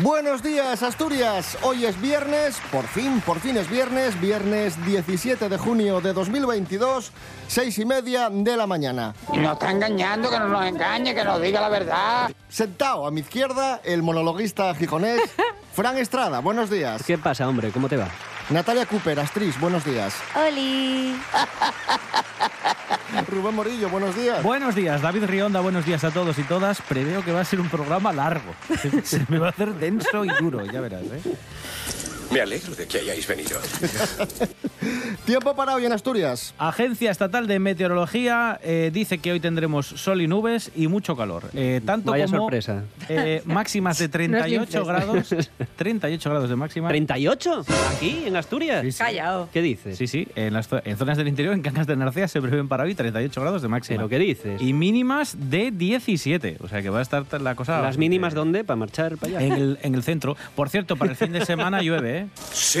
Buenos días, Asturias. Hoy es viernes, por fin, por fin es viernes, viernes 17 de junio de 2022, seis y media de la mañana. No está engañando, que no nos engañe, que nos diga la verdad. Sentado a mi izquierda, el monologuista gijonés, Fran Estrada. Buenos días. ¿Qué pasa, hombre? ¿Cómo te va? Natalia Cooper, Astris. Buenos días. ¡Oli! Rubén Morillo, buenos días. Buenos días, David Rionda, buenos días a todos y todas. Preveo que va a ser un programa largo. Se, se me va a hacer denso y duro, ya verás, ¿eh? Me alegro de que hayáis venido. Tiempo para hoy en Asturias. Agencia Estatal de Meteorología eh, dice que hoy tendremos sol y nubes y mucho calor. Eh, tanto Vaya como sorpresa. eh, máximas de 38 grados. 38 grados de máxima. ¿38? ¿Aquí, en Asturias? Sí, sí. Callao. ¿Qué dices? Sí, sí, en, las en zonas del interior, en Cancas de Narcea, se prevén para hoy 38 grados de máxima. ¿Pero qué dices? Y mínimas de 17. O sea que va a estar la cosa. ¿Las mínimas dónde? ¿Para marchar para allá? En el, en el centro. Por cierto, para el fin de semana llueve, ¿eh? ¡Sí!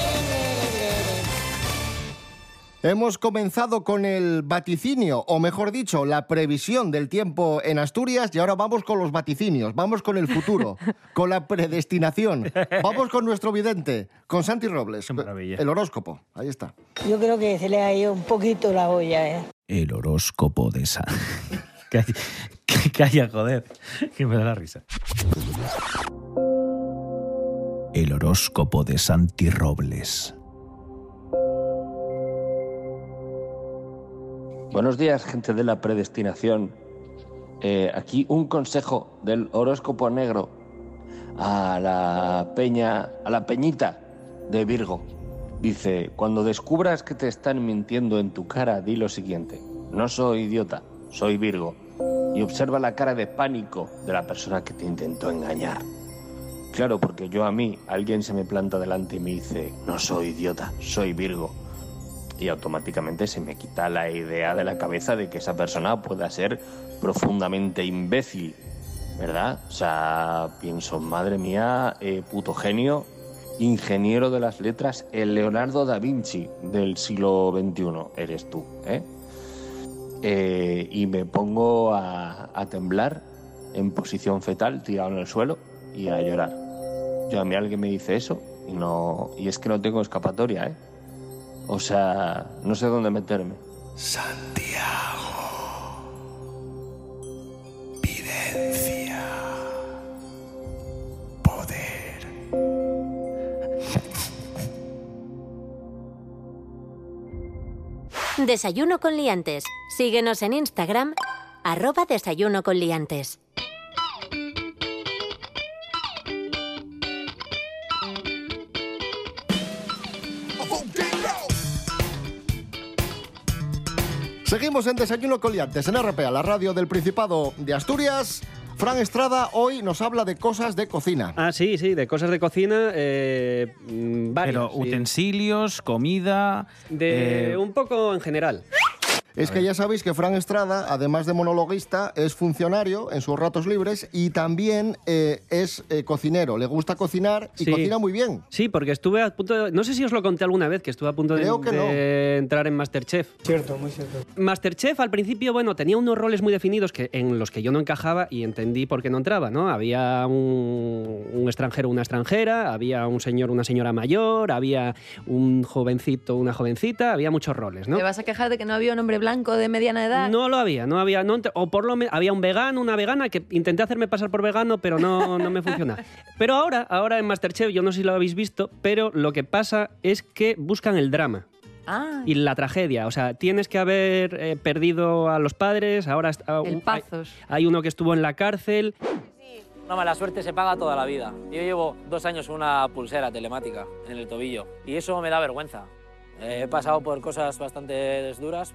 Hemos comenzado con el vaticinio, o mejor dicho, la previsión del tiempo en Asturias y ahora vamos con los vaticinios, vamos con el futuro, con la predestinación, vamos con nuestro vidente, con Santi Robles, Qué maravilla. el horóscopo, ahí está. Yo creo que se le ha ido un poquito la olla, ¿eh? El horóscopo de San. calla, calla, joder, que me da la risa. El horóscopo de Santi Robles. Buenos días, gente de la predestinación. Eh, aquí un consejo del horóscopo negro a la peña, a la peñita de Virgo. Dice, cuando descubras que te están mintiendo en tu cara, di lo siguiente. No soy idiota, soy Virgo. Y observa la cara de pánico de la persona que te intentó engañar. Claro, porque yo a mí, alguien se me planta delante y me dice, no soy idiota, soy Virgo y automáticamente se me quita la idea de la cabeza de que esa persona pueda ser profundamente imbécil, ¿verdad? O sea, pienso, madre mía, eh, puto genio, ingeniero de las letras, el Leonardo da Vinci del siglo XXI, eres tú, ¿eh? Eh, y me pongo a, a temblar en posición fetal, tirado en el suelo y a llorar. Yo a mí alguien me dice eso y no y es que no tengo escapatoria, ¿eh? O sea, no sé dónde meterme. Videncia. Poder. Desayuno con liantes. Síguenos en Instagram, arroba desayuno con liantes. Seguimos en Desayuno Coliantes, en RPA, la radio del Principado de Asturias. Fran Estrada hoy nos habla de cosas de cocina. Ah, sí, sí, de cosas de cocina, eh, mm, varias, Pero sí. utensilios, comida. De eh, un poco en general. Es que ya sabéis que Fran Estrada, además de monologuista, es funcionario en sus ratos libres y también eh, es eh, cocinero. Le gusta cocinar y Sí. cocina muy bien. Sí, porque estuve a punto de... No sé si os lo conté alguna vez, que estuve a punto de, Creo que de no. entrar en Masterchef. Cierto, muy cierto. Masterchef al principio, bueno, tenía unos roles muy definidos que, en los que yo no encajaba y entendí por qué no entraba, ¿no? Había un, un extranjero, una extranjera, había un señor, una señora mayor, había un jovencito, una jovencita, había muchos roles, ¿no? ¿Te vas a quejar de que no había un hombre blanco de mediana edad? No lo había, no había, no, o por lo menos había un vegano, una vegana que intenté hacerme pasar por vegano, pero no, no me funciona. Pero ahora, ahora en Masterchef, yo no sé si lo habéis visto, pero lo que pasa es que buscan el drama. Ah, y la tragedia. O sea, tienes que haber eh, perdido a los padres, ahora está- el hay, Pazos. hay uno que estuvo en la cárcel. Una mala suerte se paga toda la vida. Yo llevo dos años con una pulsera telemática en el tobillo y eso me da vergüenza. He pasado por cosas bastante duras,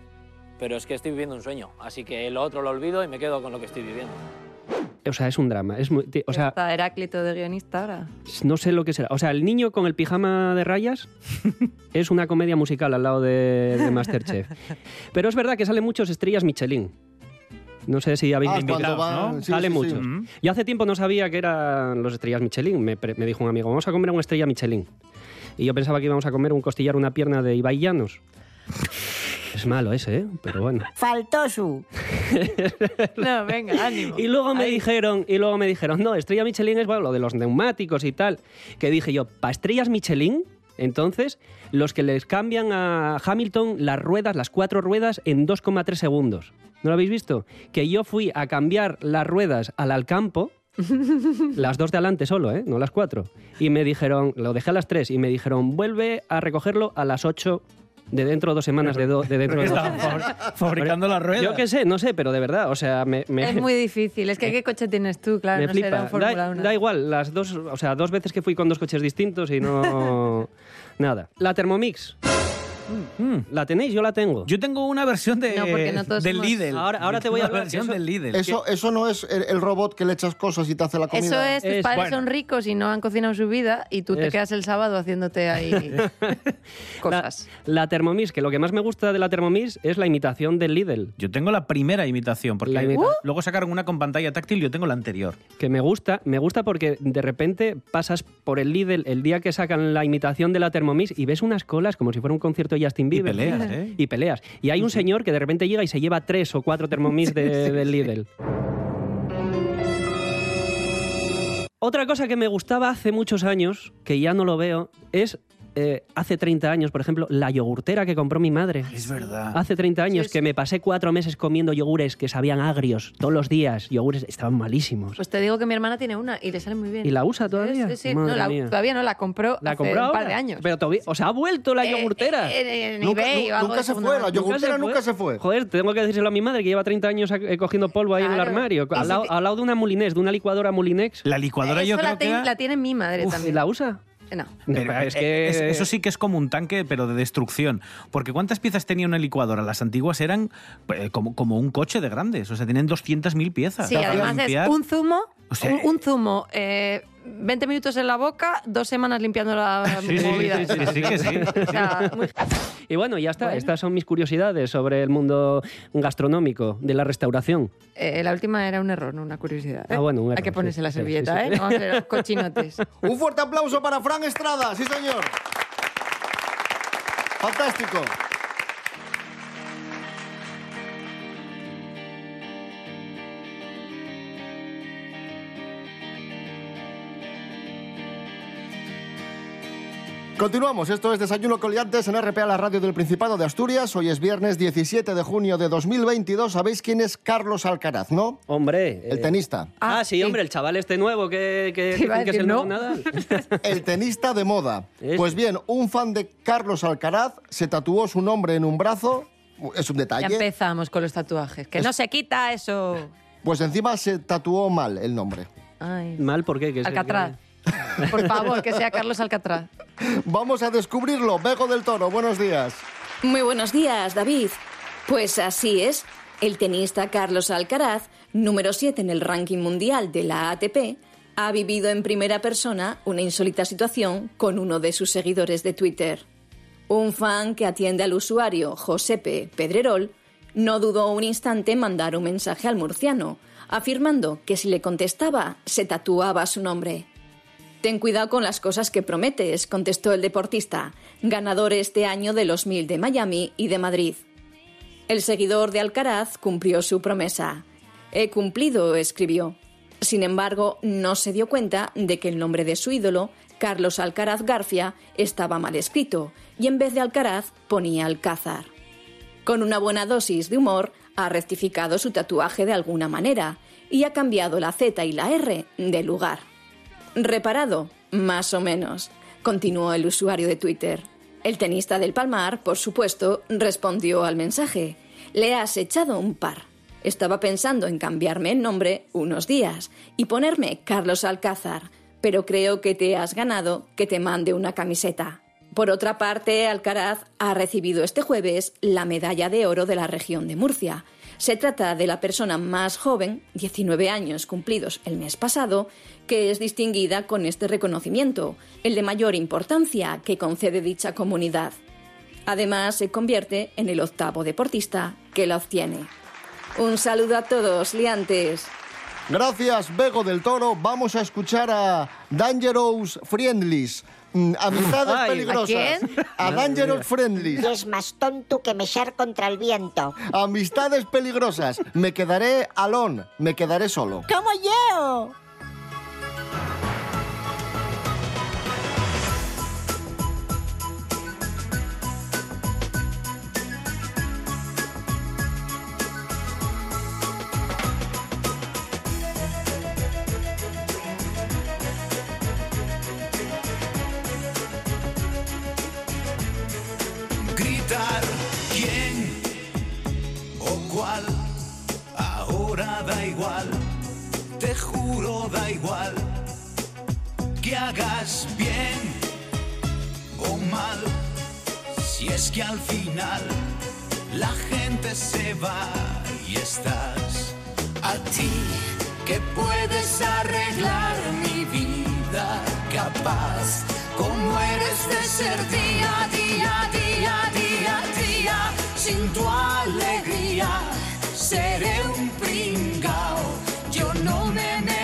pero es que estoy viviendo un sueño. Así que lo otro lo olvido y me quedo con lo que estoy viviendo. o sea, es un drama. Es muy- o sea, Está Heráclito de guionista ahora. no sé lo que será. O sea, el niño con el pijama de rayas es una comedia musical al lado de, de Masterchef. Pero es verdad que salen muchos estrellas Michelin. No sé si habéis Ah, visto. cuando van- sí, Salen sí, sí. muchos. Mm. Yo hace tiempo no sabía que eran los estrellas Michelin. Me, me dijo un amigo, vamos a comer una estrella Michelin. Y yo pensaba que íbamos a comer un costillar, una pierna de Ibai Llanos. Es malo ese, ¿eh? Pero bueno. Faltó su. No, venga, ánimo. Y luego me dijeron, y luego me dijeron, no, estrella Michelin es bueno, lo de los neumáticos y tal. Que dije yo, ¿para estrellas Michelin? Entonces, los que les cambian a Hamilton las ruedas, las cuatro ruedas, en 2,3 segundos. ¿No lo habéis visto? Que yo fui a cambiar las ruedas al Alcampo, las dos de adelante solo, ¿eh? No las cuatro. Y me dijeron, lo dejé a las tres, y me dijeron, vuelve a recogerlo a las ocho de dentro de dos semanas, de, do- de dentro de dos fabricando las ruedas. Yo qué sé, no sé, pero de verdad, o sea, me... me- Es muy difícil. Es que ¿qué coche tienes tú? Claro, me no flipa. será un Fórmula da, 1. da igual, las dos, o sea, dos veces que fui con dos coches distintos y no. nada. La Thermomix. ¿La tenéis? Yo la tengo. Yo tengo una versión de, No, porque no todos del somos- Lidl. Ahora- ahora Yo te voy tengo a una hablar, versión eso- del Lidl. Eso, eso no es el, el robot que le echas cosas y te hace la comida. Eso es, tus Es- padres bueno. son ricos y no han cocinado su vida y tú te Es- quedas el sábado haciéndote ahí cosas. La Thermomix, que lo que más me gusta de la Thermomix es la imitación del Lidl. Yo tengo la primera imitación, porque La imita- Uh. luego sacaron una con pantalla táctil y yo tengo la anterior. Que me gusta, me gusta porque de repente pasas por el Lidl el día que sacan la imitación de la Thermomix y ves unas colas como si fuera un concierto de Justin Y Bieber. peleas, ¿eh? Y peleas. Y hay un señor que de repente llega y se lleva tres o cuatro Thermomix de- del Lidl. Otra cosa que me gustaba hace muchos años, que ya no lo veo, es eh, hace 30 años, por ejemplo, la yogurtera que compró mi madre. Es verdad. Hace 30 años que me pasé cuatro meses comiendo yogures que sabían agrios todos los días. Yogures estaban malísimos. Pues te digo que mi hermana tiene una y le sale muy bien. ¿Y la usa todavía? Sí, sí, no, la- todavía no, la compró ¿La hace compró un par de años. Pero todavía, o sea, ha vuelto la Eh, yogurtera. eh, en Nunca- nunca se fue, la yogurtera nunca se fue. Joder, tengo que decírselo a mi madre que lleva 30 años eh, cogiendo polvo ahí en el armario. Al si lado, te- al lado de una Molinex, de una licuadora Molinex. La licuadora yo Eso creo la, que... la tiene mi madre Uf, también. ¿La usa? No. Pero es eh, que... es- eso sí que es como un tanque, pero de destrucción. Porque ¿cuántas piezas tenía una licuadora? Las antiguas eran eh, como, como un coche de grandes. O sea, tienen 200.000 piezas. Sí, además limpiar. es un zumo, O sea, un, un zumo, eh, 20 minutos en la boca, dos semanas limpiando la Sí, sí, movida. sí, sí, sí, que sí. O sea, muy- Y bueno, ya está. Estas son mis curiosidades sobre el mundo gastronómico de la restauración. eh, la última era un error, no una curiosidad. ¿eh? Ah, bueno, un Hay error, que ponerse sí, la servilleta, sí, sí. ¿eh? Vamos a ser cochinotes. Un fuerte aplauso para Fran Estrada, sí señor. Fantástico. Continuamos, esto es Desayuno Coliantes en RPA, la radio del Principado de Asturias. Hoy es viernes 17 de junio de 2022. ¿Sabéis quién es Carlos Alcaraz, no? Hombre. El eh, tenista. Ah, sí, hombre, el chaval este nuevo que, que, es el nuevo no. Nadal. El tenista de moda. Pues bien, un fan de Carlos Alcaraz se tatuó su nombre en un brazo. Es un Ya detalle. empezamos con los tatuajes. Que no se quita eso. Pues encima se tatuó mal el nombre. Ay. Mal, ¿por qué? Que es- Alcatraz. Por favor, que sea Carlos Alcatraz. Vamos a descubrirlo. Bego del Toro, buenos días. Muy buenos días, David. Pues así es. El tenista Carlos Alcaraz, número 7 en el ranking mundial de la ATP, ha vivido en primera persona una insólita situación con uno de sus seguidores de Twitter. Un fan que atiende al usuario Josepe Pedrerol no dudó un instante en mandar un mensaje al murciano, afirmando que si le contestaba se tatuaba su nombre. Ten cuidado con las cosas que prometes, contestó el deportista, ganador este año de los mil de Miami y de Madrid. El seguidor de Alcaraz cumplió su promesa. He cumplido, escribió. Sin embargo, no se dio cuenta de que el nombre de su ídolo, Carlos Alcaraz García, estaba mal escrito y en vez de Alcaraz ponía Alcázar. Con una buena dosis de humor, ha rectificado su tatuaje de alguna manera y ha cambiado la Z y la R de lugar. Reparado, más o menos, continuó el usuario de Twitter. El tenista del Palmar, por supuesto, respondió al mensaje. Le has echado un par. Estaba pensando en cambiarme el nombre unos días y ponerme Carlos Alcázar, pero creo que te has ganado que te mande una camiseta. Por otra parte, Alcaraz ha recibido este jueves la medalla de oro de la región de Murcia, Se trata de la persona más joven, 19 años cumplidos el mes pasado, que es distinguida con este reconocimiento, el de mayor importancia que concede dicha comunidad. Además, se convierte en el octavo deportista que la obtiene. Un saludo a todos, liantes. Gracias, Bego del Toro. Vamos a escuchar a Dangerous Friendlies. Mm, Amistades Ay, ¿a peligrosas. quién? A Dangerous Friendlies. Y es más tonto que mechar contra el viento. Amistades peligrosas. Me quedaré alone. Me quedaré solo. ¡Como yo! Hagas bien o mal, si es que al final la gente se va y estás a ti que puedes arreglar mi vida capaz como eres de ser día día, día, día, día, sin tu alegría seré un pringao. Yo no me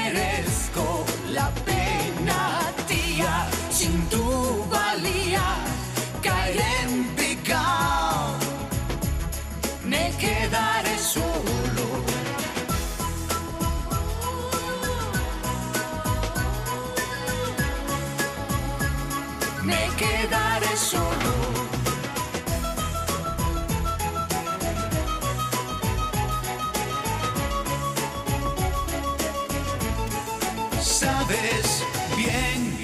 Sabes bien,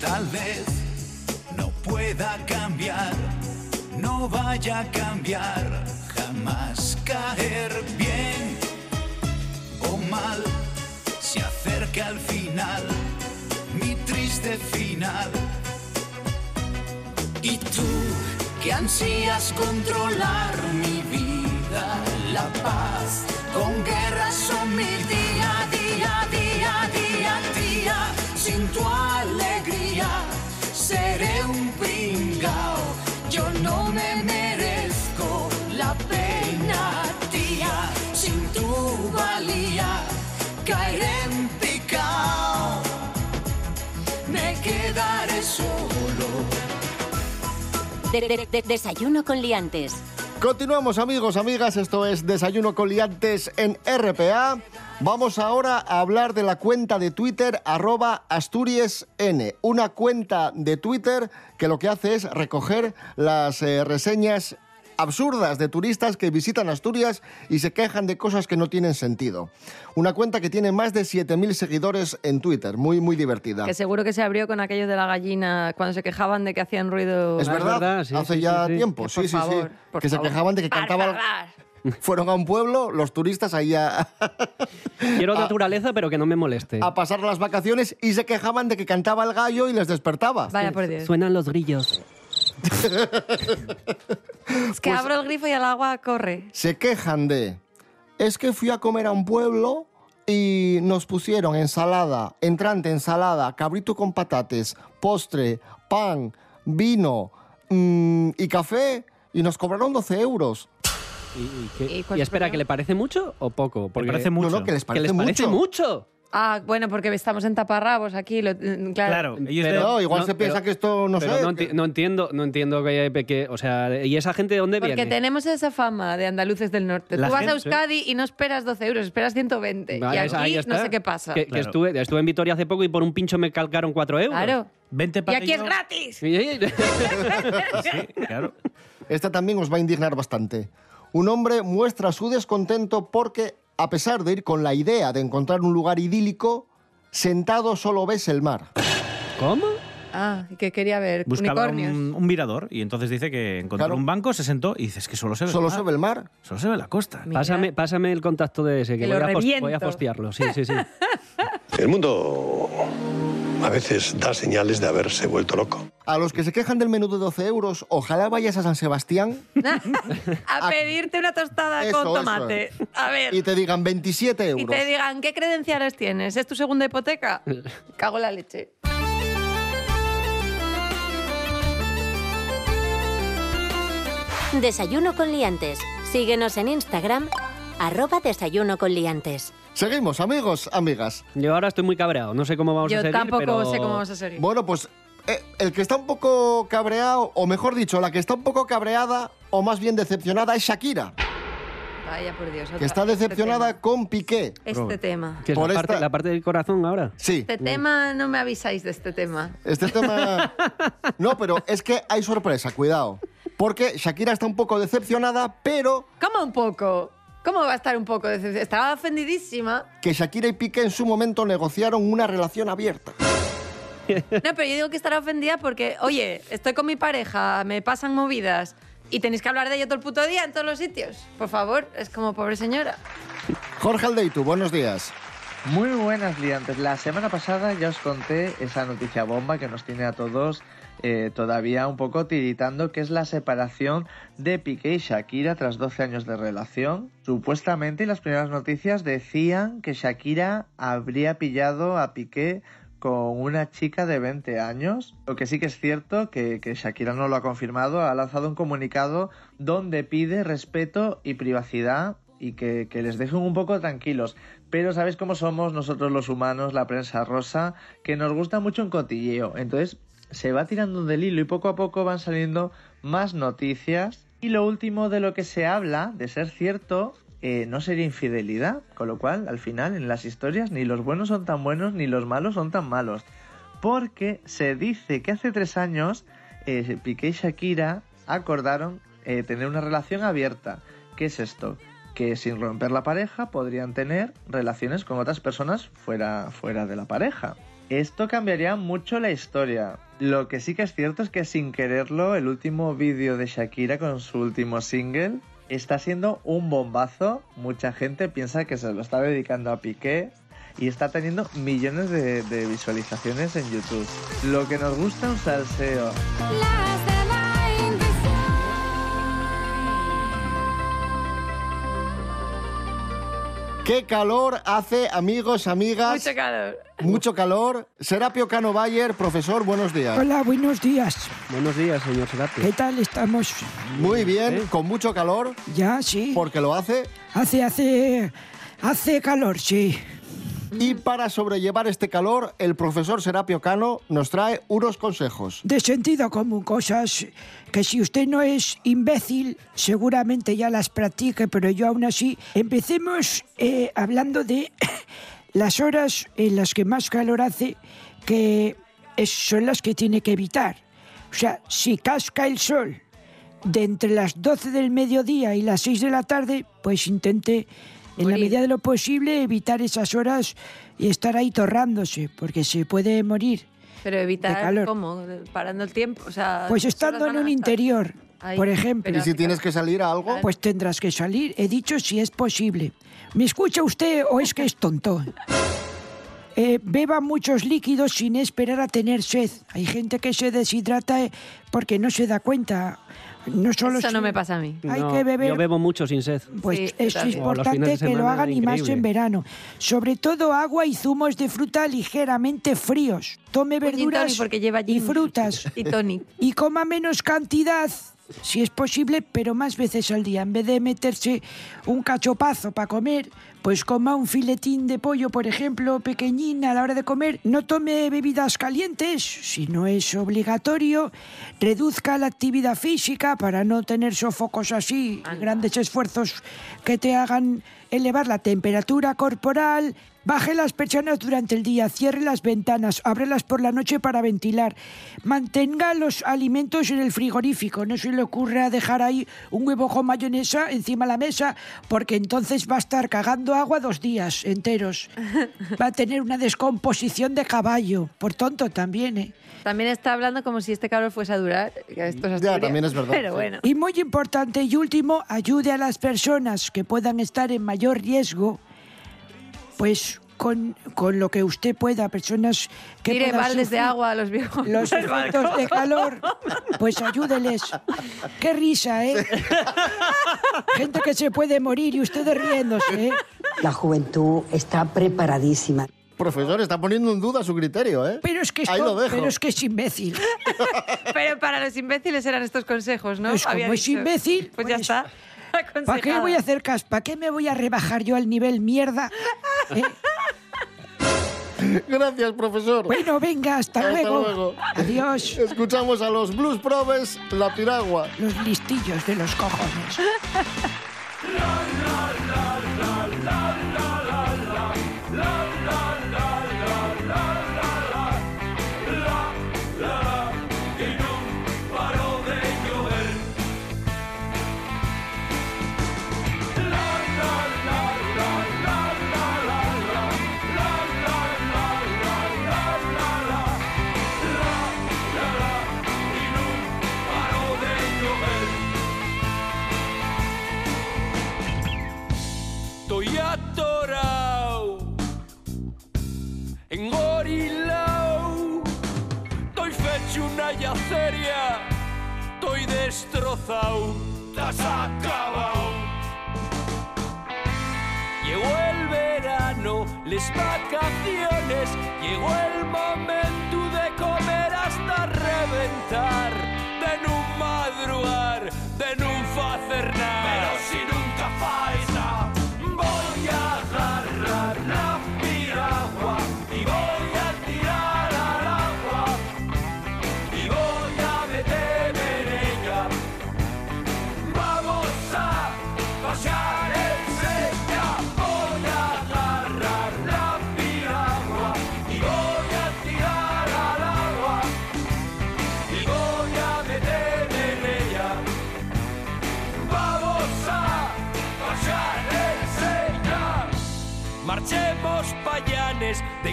tal vez no pueda cambiar, no vaya a cambiar, jamás caer bien o mal, se acerca al final mi triste final. Y tú que ansías controlar mi vida, la paz, con guerras son mi día, día, día, día, día, sin tu alegría seré un pringao. Yo no me merezco la pena, tía, sin tu valía caeré en picao me quedaré solo. De- de- de- desayuno con liantes. Continuamos amigos, amigas, esto es Desayuno con Liantes en RPA. Vamos ahora a hablar de la cuenta de Twitter arroba AsturiasN, una cuenta de Twitter que lo que hace es recoger las eh, reseñas absurdas de turistas que visitan Asturias y se quejan de cosas que no tienen sentido. Una cuenta que tiene más de 7.000 seguidores en Twitter, muy, muy divertida. Que seguro que se abrió con aquellos de la gallina cuando se quejaban de que hacían ruido. Es verdad, hace ya tiempo, Que sí, por sí, favor, sí. por Que se favor. quejaban de que Por cantaba... favor. Fueron a un pueblo, los turistas ahí a, Quiero naturaleza, pero que no me moleste. a pasar las vacaciones y se quejaban de que cantaba el gallo y les despertaba. Vaya por Dios. Suenan los grillos. Es que abro el grifo y el agua corre. Se quejan de... Es que fui a comer a un pueblo y nos pusieron ensalada, entrante ensalada, cabrito con patates, postre, pan, vino mm, y café y nos cobraron 12 euros. ¿Y, y qué- ¿Y cuál y es el espera, problema? ¿que le parece mucho o poco? Porque parece mucho. No, no, que les parece parece mucho. mucho. Ah, bueno, porque estamos en taparrabos aquí. lo- mm, claro. Claro, ellos Pero- No, igual no, se piensa pero- que esto, no pero sé... no, enti- no entiendo, no entiendo que, que- o sea, ¿y esa gente de dónde Porque viene? tenemos esa fama de andaluces del norte. La Tú vas a gente- Euskadi y no esperas 12 euros, esperas 120. Vale, y ahí aquí está. no sé qué pasa. Que, que Claro. estuve, estuve en Vitoria hace poco y por un pincho me calcaron 4 euros. Claro. Vente Y para aquí es gratis. claro. Esta también os va a indignar bastante. Un hombre muestra su descontento porque, a pesar de ir con la idea de encontrar un lugar idílico, sentado solo ves el mar. ¿Cómo? Ah, que quería ver Buscaba unicornios. un, un mirador y entonces dice que encontró Claro. un banco, se sentó y dices que solo se ve Solo el se mar. ve el mar. Solo se ve la costa. Mira. Pásame, pásame el contacto de ese, que, Que lo voy, a post- reviento. voy a postearlo. Sí, sí, sí. El mundo a veces da señales de haberse vuelto loco. A los que se quejan del menú de 12 euros, ojalá vayas a San Sebastián A pedirte una tostada Eso, con eso. tomate. A ver. y te digan 27 Y euros. te digan, ¿qué credenciales tienes? ¿Es tu segunda hipoteca? Cago en la leche. Desayuno con liantes. Síguenos en Instagram, arroba desayuno con liantes. Seguimos, amigos, amigas. Yo ahora estoy muy cabreado, no sé cómo vamos a Yo seguir, tampoco pero... sé cómo vamos a seguir. Bueno, pues eh, el que está un poco cabreado, o mejor dicho, la que está un poco cabreada, o más bien decepcionada, es Shakira, Vaya por Dios. que otra- está este decepcionada con Piqué. Este tema. ¿Qué es Por la, parte, esta- la parte del corazón ahora? Sí. Este tema, no me avisáis de este tema. Este tema... No, pero es que hay sorpresa, cuidado. Porque Shakira está un poco decepcionada, pero ¿Cómo un poco? ¿Cómo va a estar un poco decepcionada? Estaba ofendidísima. que Shakira y Piqué en su momento negociaron una relación abierta. No, pero yo digo que estará ofendida porque, oye, estoy con mi pareja, me pasan movidas y tenéis que hablar de ello todo el puto día en todos los sitios. Por favor, es como pobre señora. Jorge Aldeitu, buenos días. Muy buenas liantes. La semana pasada ya os conté esa noticia bomba que nos tiene a todos eh, todavía un poco tiritando, que es la separación de Piqué y Shakira tras 12 años de relación. Supuestamente, y las primeras noticias decían que Shakira habría pillado a Piqué con una chica de 20 años. Lo que sí que es cierto, que, que Shakira no lo ha confirmado, ha lanzado un comunicado donde pide respeto y privacidad y que, que les dejen un poco tranquilos. Pero sabéis cómo somos nosotros los humanos, la prensa rosa, que nos gusta mucho un cotilleo. Entonces se va tirando del hilo y poco a poco van saliendo más noticias. Y lo último de lo que se habla, de ser cierto, eh, no sería infidelidad. Con lo cual, al final, en las historias, ni los buenos son tan buenos ni los malos son tan malos. Porque se dice que hace tres años eh, Piqué y Shakira acordaron eh, tener una relación abierta. ¿Qué es esto? Que sin romper la pareja podrían tener relaciones con otras personas fuera, fuera de la pareja. Esto cambiaría mucho la historia. Lo que sí que es cierto es que sin quererlo, el último vídeo de Shakira con su último single está siendo un bombazo. Mucha gente piensa que se lo está dedicando a Piqué y está teniendo millones de, visualizaciones en YouTube. Lo que nos gusta un salseo. ¿Qué calor hace, amigos, amigas? Mucho calor. Mucho calor. Serapio Cano Bayer, profesor, buenos días. Hola, buenos días. Buenos días, señor Serapio. ¿Qué tal estamos? Muy bien, con mucho calor. Ya, sí. Porque lo hace. Hace, hace, hace calor, sí. Y para sobrellevar este calor, el profesor Serapio Cano nos trae unos consejos. De sentido común, cosas que si usted no es imbécil, seguramente ya las practique, pero yo aún así. Empecemos eh, hablando de las horas en las que más calor hace, que son las que tiene que evitar. O sea, si casca el sol de entre las 12 del mediodía y las 6 de la tarde, pues intente, en la medida de lo posible, evitar esas horas y estar ahí torrándose, porque se puede morir. Pero De evitar, calor. ¿cómo? Parando el tiempo. O sea, Pues estando en un interior, ahí, por ejemplo. Y si tienes que salir a algo, Pues tendrás que salir. He dicho si es posible. ¿Me escucha usted o es que es tonto? Eh, beba muchos líquidos sin esperar a tener sed. Hay gente que se deshidrata eh, porque no se da cuenta. No solo Eso si- no me pasa a mí. Hay No, que beber Yo bebo mucho sin sed. Pues Sí, es también. Importante que lo hagan y más en verano. Sobre todo agua y zumos de fruta ligeramente fríos. Tome gin verduras tonic porque lleva y frutas. Y tonic. Y coma menos cantidad, si es posible, pero más veces al día. En vez de meterse un cachopazo para comer, pues coma un filetín de pollo, por ejemplo, pequeñín a la hora de comer. No tome bebidas calientes, si no es obligatorio. Reduzca la actividad física para no tener sofocos así, grandes esfuerzos que te hagan elevar la temperatura corporal. Baje las persianas durante el día, cierre las ventanas, ábrelas por la noche para ventilar. Mantenga los alimentos en el frigorífico. No se le ocurra dejar ahí un huevo con mayonesa encima de la mesa, porque entonces va a estar cagando agua dos días enteros. Va a tener una descomposición de caballo. Por tonto también, ¿eh? También está hablando como si este calor fuese a durar. que esto es Ya, también es verdad, Pero sí. bueno. Y muy importante y último, ayude a las personas que puedan estar en mayor riesgo, pues con, con lo que usted pueda, personas que Tire baldes de agua a los viejos. Los efectos de calor, pues ayúdeles. Qué risa, ¿eh? Gente que se puede morir y ustedes riéndose, ¿eh? La juventud está preparadísima. Profesor, está poniendo en duda su criterio, ¿eh? Pero es que Ahí esto- lo dejo. pero es que es imbécil. Pero para los imbéciles eran estos consejos, ¿no? Pues como es dicho. imbécil, Pues ya pues- está. ¿Para qué voy a hacer caso? ¿Para qué me voy a rebajar yo al nivel mierda? ¿Eh? Gracias, profesor. Bueno, venga, hasta, Hasta luego. luego. Adiós. Escuchamos a los Blues Probes, La Piragua. Los listillos de los cojones. destrozado, has acabado. Llegó el verano, las vacaciones, llegó el momento de comer hasta reventar, de no madrugar, de no hacer nada. Pero si nunca falta,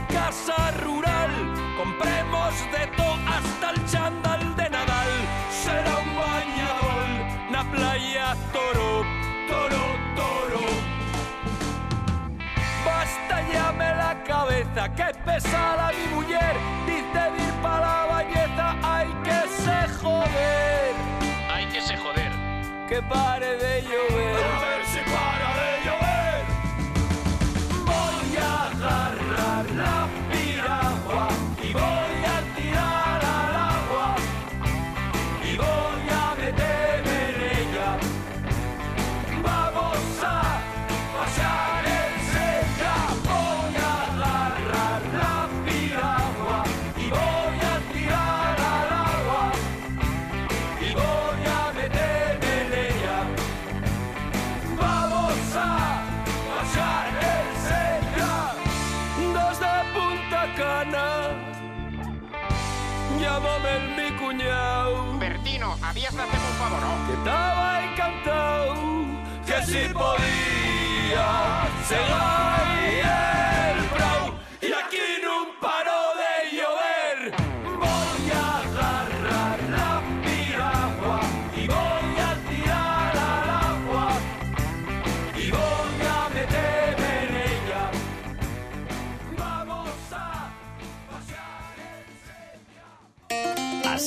casa rural, compremos de todo hasta el chandal de Nadal. Será un bañador, na playa toro, toro, toro. Basta llame la cabeza, que pesada mi mujer, dice ir para la bañeta, hay que se joder. Hay que se joder. Que pare de llover. A ver si para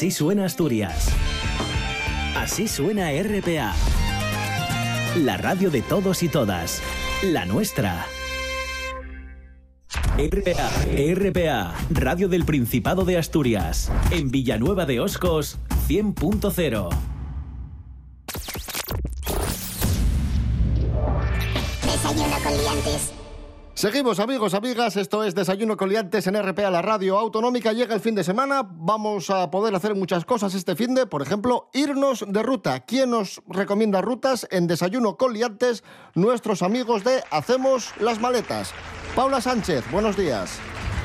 Así suena Asturias. Así suena RPA. La radio de todos y todas. La nuestra. RPA, RPA, Radio del Principado de Asturias. En Villanueva de Oscos, 100.0. Seguimos, amigos, amigas. Esto es Desayuno con Liantes en RPA, la radio autonómica. Llega el fin de semana. Vamos a poder hacer muchas cosas este fin de, por ejemplo, irnos de ruta. ¿Quién nos recomienda rutas en Desayuno con Liantes? Nuestros amigos de Hacemos las Maletas. Paula Sánchez, buenos días.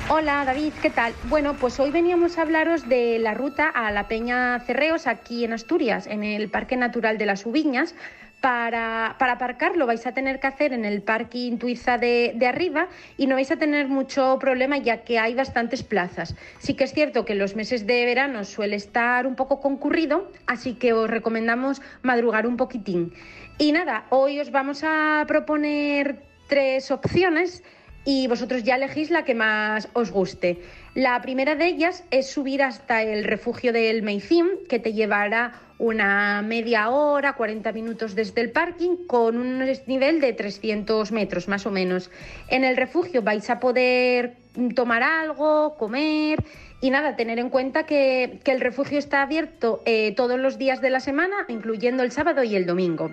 Hola David, ¿qué tal? Bueno, pues hoy veníamos a hablaros de la ruta a la Peña Cerreos aquí en Asturias, en el Parque Natural de las Ubiñas. Para, para lo vais a tener que hacer en el parking Tuiza de, de arriba y no vais a tener mucho problema ya que hay bastantes plazas. Sí que es cierto que en los meses de verano suele estar un poco concurrido, así que os recomendamos madrugar un poquitín. Y nada, hoy os vamos a proponer tres opciones y vosotros ya elegís la que más os guste. La primera de ellas es subir hasta el refugio del Meicín, que te llevará una media hora, 40 minutos desde el parking, con un desnivel de 300 metros más o menos. En el refugio vais a poder tomar algo, comer y nada, tener en cuenta que, que el refugio está abierto eh, todos los días de la semana, incluyendo el sábado y el domingo.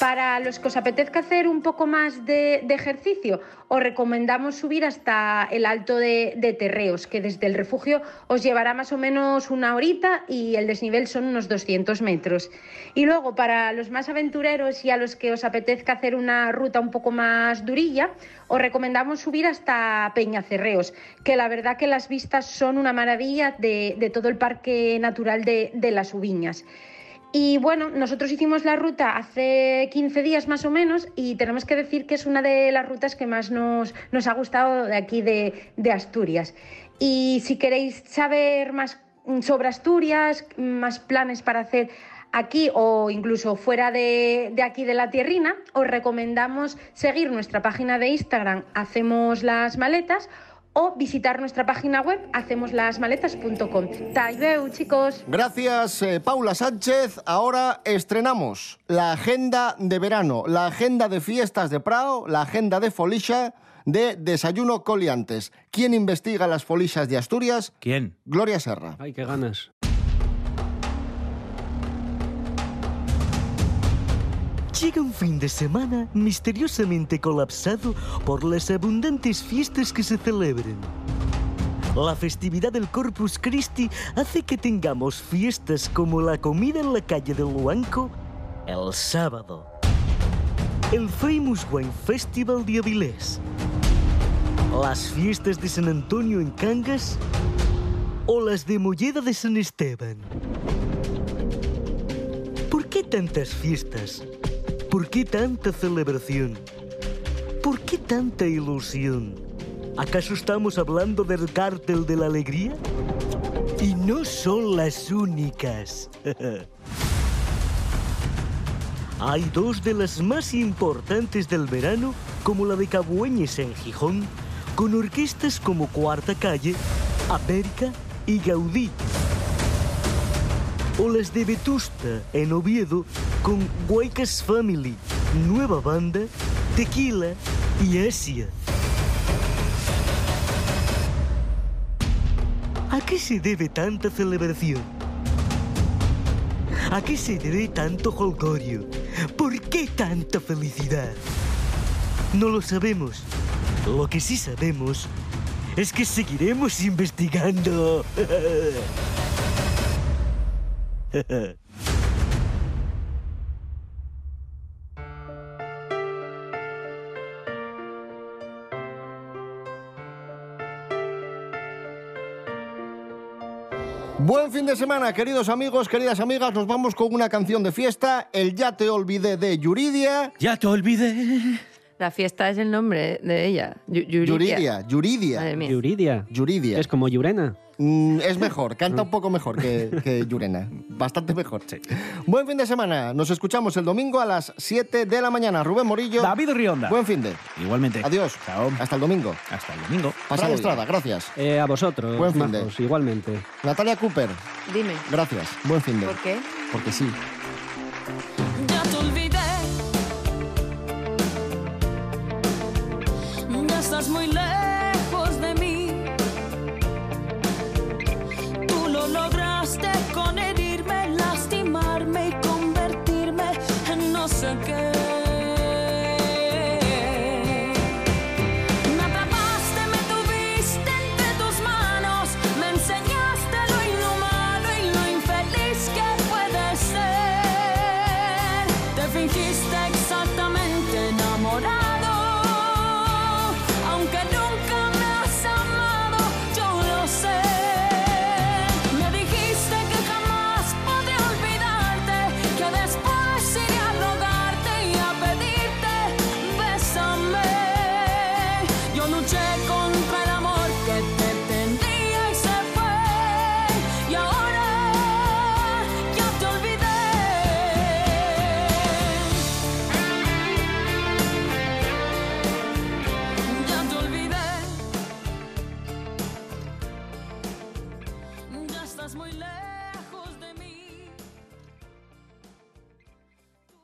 Para los que os apetezca hacer un poco más de, ejercicio, os recomendamos subir hasta el alto de, Terreos, que desde el refugio os llevará más o menos una horita y el desnivel son unos 200 metros. Y luego, para los más aventureros y a los que os apetezca hacer una ruta un poco más durilla, os recomendamos subir hasta Peñacerreos, que la verdad que las vistas son una maravilla de, de todo el Parque Natural de, de las Ubiñas. Y bueno, nosotros hicimos la ruta hace 15 días más o menos y tenemos que decir que es una de las rutas que más nos, nos ha gustado de aquí de, Asturias. Y si queréis saber más sobre Asturias, más planes para hacer aquí o incluso fuera de, de, aquí de la tierrina, os recomendamos seguir nuestra página de Instagram, Hacemos las Maletas, o visitar nuestra página web hacemoslasmaletas.com. Talleu, chicos. Gracias, eh, Paula Sánchez. Ahora estrenamos la agenda de verano, la agenda de fiestas de Prado, la agenda de Folisha de Desayuno Coliantes. ¿Quién investiga las folishas de Asturias? ¿Quién? Gloria Serra. Ay, qué ganas. Llega un fin de semana misteriosamente colapsado por las abundantes fiestas que se celebran. La festividad del Corpus Christi hace que tengamos fiestas como la comida en la calle del Luanco el sábado, el Famous Wine Festival de Avilés, las fiestas de San Antonio en Cangas o las de Molleda de San Esteban. ¿Por qué tantas fiestas? ¿Por qué tanta celebración? ¿Por qué tanta ilusión? ¿Acaso estamos hablando del cártel de la alegría? Y no son las únicas. Hay dos de las más importantes del verano, como la de Cabueñes en Gijón, con orquestas como Cuarta Calle, América y Gaudí. O las de Vetusta en Oviedo, con Guaycas Family, Nueva Banda, Tequila y Asia. ¿A qué se debe tanta celebración? ¿A qué se debe tanto holgorio? ¿Por qué tanta felicidad? No lo sabemos. Lo que sí sabemos es que seguiremos investigando. Buen fin de semana, queridos amigos, queridas amigas. Nos vamos con una canción de fiesta, el Ya te olvidé de Yuridia. Ya te olvidé. La fiesta es el nombre de ella. Yu- Yuridia. Yuridia, Yuridia. Madre mía. Yuridia. Yuridia. Es como Yurena. Mm, es mejor, canta un poco mejor que, que Yurena. Bastante mejor. Buen fin de semana. Nos escuchamos el domingo a las 7 de la mañana. Rubén Morillo. David Rionda. Buen fin de. Igualmente. Adiós. Hasta el domingo. Hasta el domingo. Pasado Fran Estrada, gracias. Eh, a vosotros. Buen fin de. Igualmente. Natalia Cooper, Dime. gracias. Buen fin de. ¿Por qué? Porque sí.